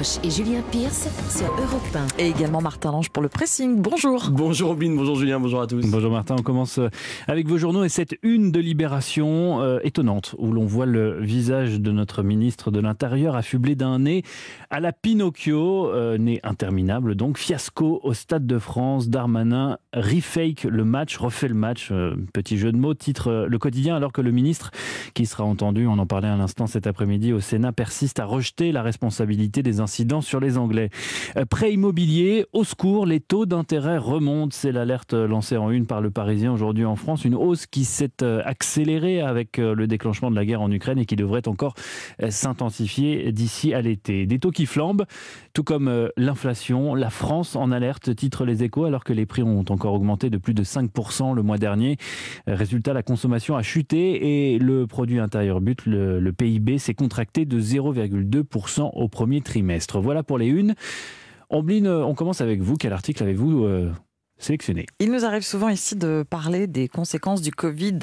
Roche et Julien Pierce sur Europe 1. Et également Martin Lange pour le pressing. Bonjour. Bonjour Robin, bonjour Julien, bonjour à tous. Bonjour Martin, on commence euh, avec vos journaux et cette une de Libération euh, étonnante où l'on voit le visage de notre ministre de l'Intérieur affublé d'un nez à la Pinocchio, euh, nez interminable donc, fiasco au Stade de France, Darmanin refake le match, refait le match, euh, petit jeu de mots, titre euh, le quotidien alors que le ministre qui sera entendu, on en parlait à l'instant cet après-midi au Sénat, persiste à rejeter la responsabilité des sur les Anglais. Euh, Prêt immobilier, au secours, les taux d'intérêt remontent. C'est l'alerte lancée en une par le Parisien aujourd'hui en France. Une hausse qui s'est euh, accélérée avec euh, le déclenchement de la guerre en Ukraine et qui devrait encore s'intensifier d'ici à l'été. Des taux qui flambent, tout comme euh, l'inflation. La France en alerte, titre les échos, alors que les prix ont encore augmenté de plus de 5% le mois dernier. Résultat, la consommation a chuté et le produit intérieur brut, le, PIB, s'est contracté de 0,2% au premier trimestre. Voilà pour les unes. Ombline, euh, on commence avec vous. Quel article avez-vous euh, sélectionné Il nous arrive souvent ici de parler des conséquences du Covid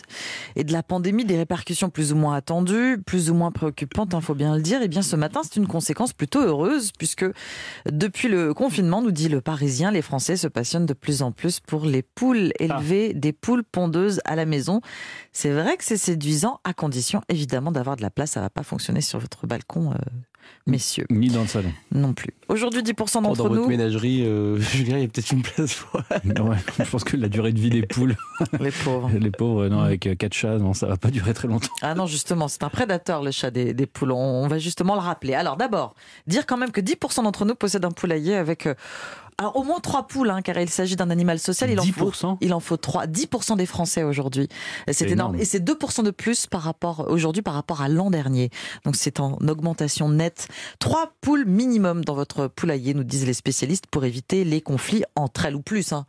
et de la pandémie, des répercussions plus ou moins attendues, plus ou moins préoccupantes, il faut bien le dire. Et bien ce matin, c'est une conséquence plutôt heureuse puisque depuis le confinement, nous dit le Parisien, les Français se passionnent de plus en plus pour les poules élevées, des poules pondeuses à la maison. C'est vrai que c'est séduisant à condition évidemment d'avoir de la place. Ça va pas fonctionner sur votre balcon, euh, messieurs, Ni dans le salon. non plus. Aujourd'hui, 10% Oh, dans d'entre votre nous, ménagerie, euh, Julien, il y a peut-être une place pour... Ouais, je pense que la durée de vie des poules, les pauvres. les pauvres, non, avec euh, quatre chats, non, ça va pas durer très longtemps. Ah non, justement, c'est un prédateur, le chat des, des poules. On, on va justement le rappeler. Alors d'abord, dire quand même que 10% d'entre nous possèdent un poulailler avec... euh, alors au moins trois poules, hein, car il s'agit d'un animal social. Il en faut, 10% il en faut trois. 10% des Français aujourd'hui. C'est énorme. Et c'est 2% de plus par rapport aujourd'hui par rapport à l'an dernier. Donc c'est en augmentation nette. Trois poules minimum dans votre poulailler, nous disent les spécialistes, pour éviter les conflits entre elles ou plus. hein.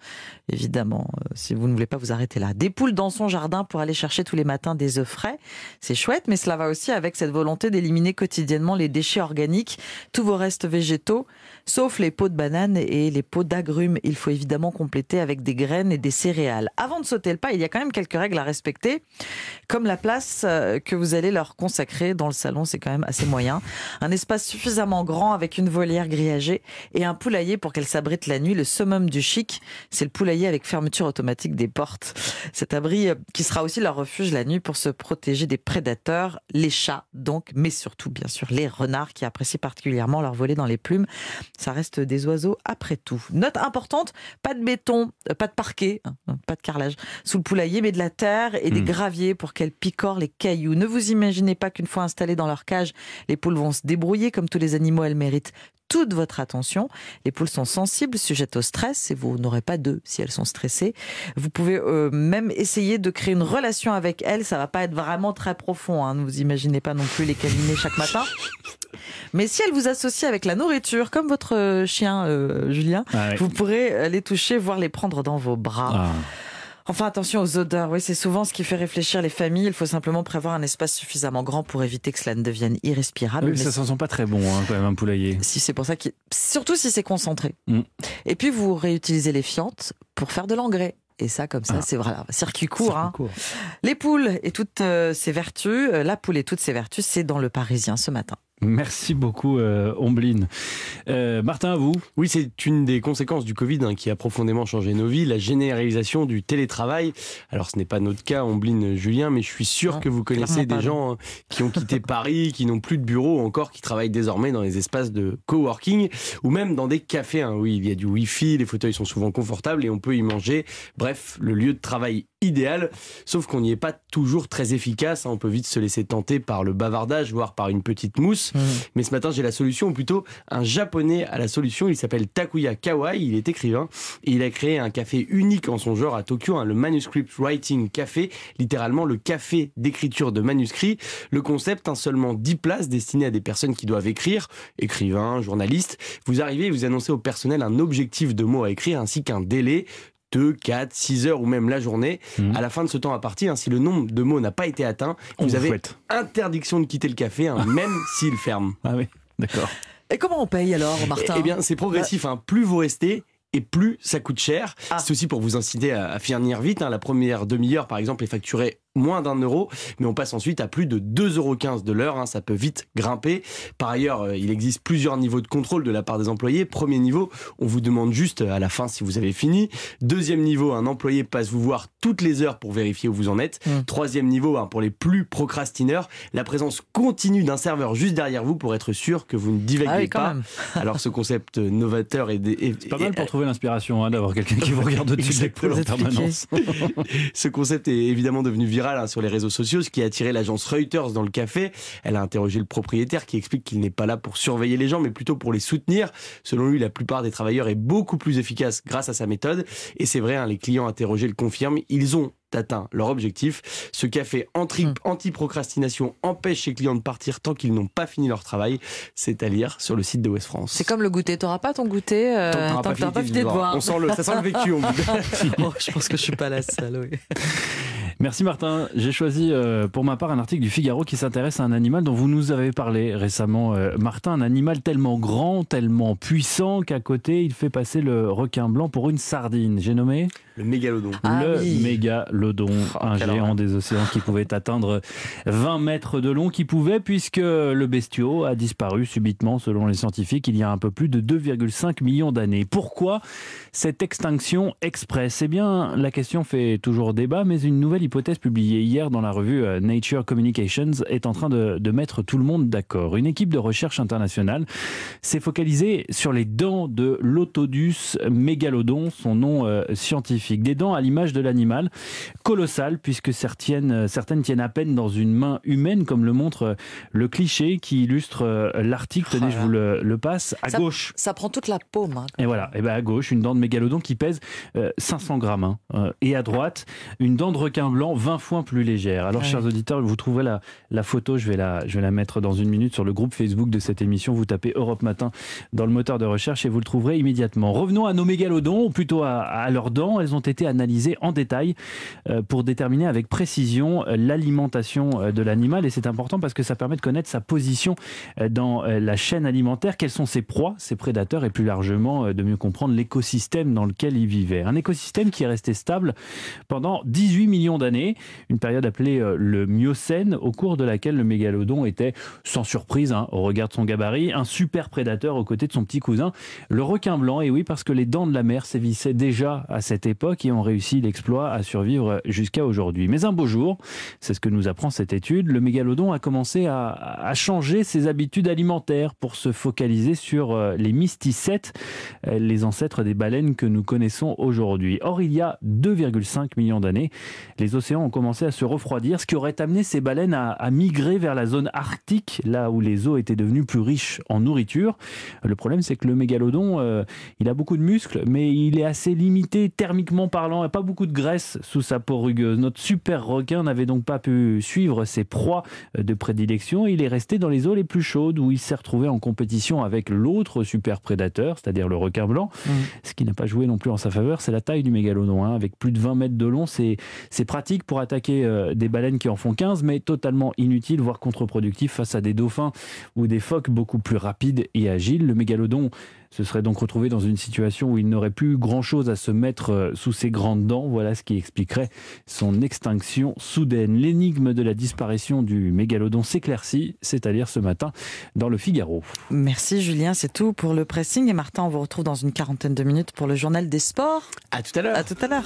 Évidemment, euh, si vous ne voulez pas vous arrêter là. Des poules dans son jardin pour aller chercher tous les matins des œufs frais. C'est chouette, mais cela va aussi avec cette volonté d'éliminer quotidiennement les déchets organiques, tous vos restes végétaux, sauf les pots de bananes et les pots d'agrumes. Il faut évidemment compléter avec des graines et des céréales. Avant de sauter le pas, il y a quand même quelques règles à respecter, comme la place euh, que vous allez leur consacrer dans le salon, c'est quand même assez moyen. Un espace suffisamment grand avec une volière grillagée et un poulailler pour qu'elle s'abrite la nuit. Le summum du chic, c'est le poulailler avec fermeture automatique des portes. Cet abri euh, qui sera aussi leur refuge la nuit pour se protéger des prédateurs, les chats donc, mais surtout bien sûr les renards qui apprécient particulièrement leur voler dans les plumes. Ça reste des oiseaux après tout. Note importante, pas de béton, euh, pas de parquet, hein, pas de carrelage sous le poulailler, mais de la terre et des Hmm. graviers pour qu'elles picorent les cailloux. Ne vous imaginez pas qu'une fois installées dans leur cage, les poules vont se débrouiller comme tous les animaux, elles méritent toute votre attention. Les poules sont sensibles, sujettes au stress, et vous n'aurez pas d'œufs si elles sont stressées. Vous pouvez euh, même essayer de créer une relation avec elles. Ça va pas être vraiment très profond. Hein. Ne vous imaginez pas non plus les câliner chaque matin. Mais si elles vous associent avec la nourriture, comme votre euh, chien euh, Julien, Ah vous pourrez les toucher, voire les prendre dans vos bras. Ah. Enfin, attention aux odeurs. Oui, c'est souvent ce qui fait réfléchir les familles. Il faut simplement prévoir un espace suffisamment grand pour éviter que cela ne devienne irrespirable. Oui, Mais ça sent pas très bon, hein, quand même, un poulailler. si c'est pour ça qu'il... Surtout si c'est concentré. Mm. Et puis, vous réutilisez les fientes pour faire de l'engrais. Et ça, comme ça, Ah. c'est voilà, circuit court. Circuit hein. court. Les poules et toutes euh, ses vertus, euh, la poule et toutes ses vertus, c'est dans le Parisien ce matin. Merci beaucoup, euh, Ombline. Euh, Martin, à vous. Oui, c'est une des conséquences du Covid hein, qui a profondément changé nos vies, la généralisation du télétravail. Alors, ce n'est pas notre cas, Ombline, Julien, mais je suis sûr Non, que vous connaissez des gens hein, qui ont quitté Paris, qui n'ont plus de bureau, ou encore qui travaillent désormais dans les espaces de coworking ou même dans des cafés. hein. Oui, il y a du Wi-Fi, les fauteuils sont souvent confortables et on peut y manger. Bref, le lieu de travail idéal, sauf qu'on n'y est pas toujours très efficace. hein. On peut vite se laisser tenter par le bavardage, voire par une petite mousse. Mais ce matin, j'ai la solution, ou plutôt un japonais à la solution. Il s'appelle Takuya Kawai, il est écrivain, et il a créé un café unique en son genre à Tokyo, hein, le Manuscript Writing Café, littéralement le café d'écriture de manuscrits. Le concept, hein, seulement 10 places destinées à des personnes qui doivent écrire, écrivains, journalistes. Vous arrivez et vous annoncez au personnel un objectif de mots à écrire ainsi qu'un délai. 2, 4, 6 heures ou même la journée. Mhm. À la fin de ce temps à partir, hein, si le nombre de mots n'a pas été atteint, On vous vous avez fouette. interdiction de quitter le café, hein, même s'il ferme. Ah oui, d'accord. Et comment on paye alors, Martin Eh bien, c'est progressif. hein. Plus vous restez, et plus ça coûte cher. Ah. C'est aussi pour vous inciter à, à finir vite. hein. La première demi-heure, par exemple, est facturée moins d'un euro, mais on passe ensuite à plus de 2,15 euros de l'heure. Hein, ça peut vite grimper. Par ailleurs, euh, il existe plusieurs niveaux de contrôle de la part des employés. Premier niveau, on vous demande juste à la fin si vous avez fini. Deuxième niveau, un employé passe vous voir toutes les heures pour vérifier où vous en êtes. Mm. Troisième niveau, hein, pour les plus procrastineurs, la présence continue d'un serveur juste derrière vous pour être sûr que vous ne divaguez Ah oui, pas. Alors ce concept novateur est, est- C'est pas mal est- pour trouver l'inspiration hein, d'avoir quelqu'un qui vous regarde au-dessus de l'épaule en permanence. Ce concept est évidemment devenu viral hein, sur les réseaux sociaux, ce qui a attiré l'agence Reuters dans le café. Elle a interrogé le propriétaire qui explique qu'il n'est pas là pour surveiller les gens, mais plutôt pour les soutenir. Selon lui, la plupart des travailleurs est beaucoup plus efficace grâce à sa méthode. Et c'est vrai, hein, les clients interrogés le confirment. Ils ont atteint leur objectif. Ce café Hmm. anti-procrastination empêche ses clients de partir tant qu'ils n'ont pas fini leur travail. C'est à lire sur le site de West France. C'est comme le goûter. T'auras pas ton goûter euh, Tant que t'auras pas fini de boire. On sent le, ça sent le vécu. on Oh, je pense que je suis pas la seule. Oui. Merci Martin. J'ai choisi euh, pour ma part un article du Figaro qui s'intéresse à un animal dont vous nous avez parlé récemment, euh, Martin. Un animal tellement grand, tellement puissant qu'à côté il fait passer le requin blanc pour une sardine. J'ai nommé Le mégalodon. Ah le oui. mégalodon, Oh, un géant horreur. des océans qui pouvait atteindre 20 mètres de long, qui pouvait puisque le bestiau a disparu subitement selon les scientifiques il y a un peu plus de 2,5 millions d'années. Pourquoi cette extinction express? Eh bien, la question fait toujours débat, mais une nouvelle hypothèse publiée hier dans la revue euh, Nature Communications est en train de, de mettre tout le monde d'accord. Une équipe de recherche internationale s'est focalisée sur les dents de l'Otodus mégalodon, son nom euh, scientifique. Des dents à l'image de l'animal, colossales puisque certaines, euh, certaines tiennent à peine dans une main humaine, comme le montre le cliché qui illustre l'article. Tenez, je vous le, le passe. À Ça- gauche, Ça prend toute la paume. hein. et voilà, et ben à gauche, une dent de mégalodon qui pèse euh, 500 grammes. hein. Et à droite, une dent de requin blanc 20 fois plus légère. Alors, Ouais. chers auditeurs, vous trouverez la, la photo, je vais la, je vais la mettre dans une minute sur le groupe Facebook de cette émission. Vous tapez Europe Matin dans le moteur de recherche et vous le trouverez immédiatement. Revenons à nos mégalodons, ou plutôt à, à leurs dents. Elles ont été analysées en détail euh, pour déterminer avec précision euh, l'alimentation euh, de l'animal. Et c'est important parce que ça permet de connaître sa position dans la chaîne alimentaire, quelles sont ses proies, ses prédateurs et plus largement de mieux comprendre l'écosystème dans lequel il vivait. Un écosystème qui est resté stable pendant 18 millions d'années, une période appelée euh, le Miocène, au cours de laquelle le mégalodon était, sans surprise hein, au regard de son gabarit, un super prédateur aux côtés de son petit cousin, le requin blanc. Et oui, parce que les dents de la mer sévissaient déjà à cette époque et ont réussi l'exploit à survivre jusqu'à aujourd'hui. Mais un beau jour, c'est ce que nous apprend cette étude, le mégalodon a commencé à, changer ses habitudes alimentaires pour se focaliser sur euh, les mysticètes, euh, les ancêtres des baleines que nous connaissons aujourd'hui. Or, il y a 2,5 millions d'années, les océans ont commencé à se refroidir, ce qui aurait amené ces baleines à, à migrer vers la zone arctique, là où les eaux étaient devenues plus riches en nourriture. Le problème, c'est que le mégalodon, euh, il a beaucoup de muscles, mais il est assez limité thermiquement parlant, et pas beaucoup de graisse sous sa peau rugueuse. Notre super requin n'avait donc pas pu suivre ses proies de prédilection. Il est resté dans les eaux les plus chaudes, où il s'est retrouvé en compétition avec l'autre super prédateur, c'est-à-dire le requin blanc. Mm. Ce qui n'a pas joué non plus en sa faveur, c'est la taille du mégalodon. hein. Avec plus de 20 mètres de long, c'est c'est pratique pour attaquer euh, des baleines qui en font 15, mais totalement inutile, voire contre-productif face à des dauphins ou des phoques beaucoup plus rapides et agiles. Le mégalodon se serait donc retrouvé dans une situation où il n'aurait plus grand-chose à se mettre euh, sous ses grandes dents. Voilà ce qui expliquerait son extinction soudaine. L'énigme de la disparition du mégalodon s'éclaircit, c'est à dire ce matin dans le Figaro. Merci Julien, c'est tout pour le pressing. Et Martin, on vous retrouve dans une quarantaine de minutes pour le journal des sports. À tout à l'heure. À tout à l'heure.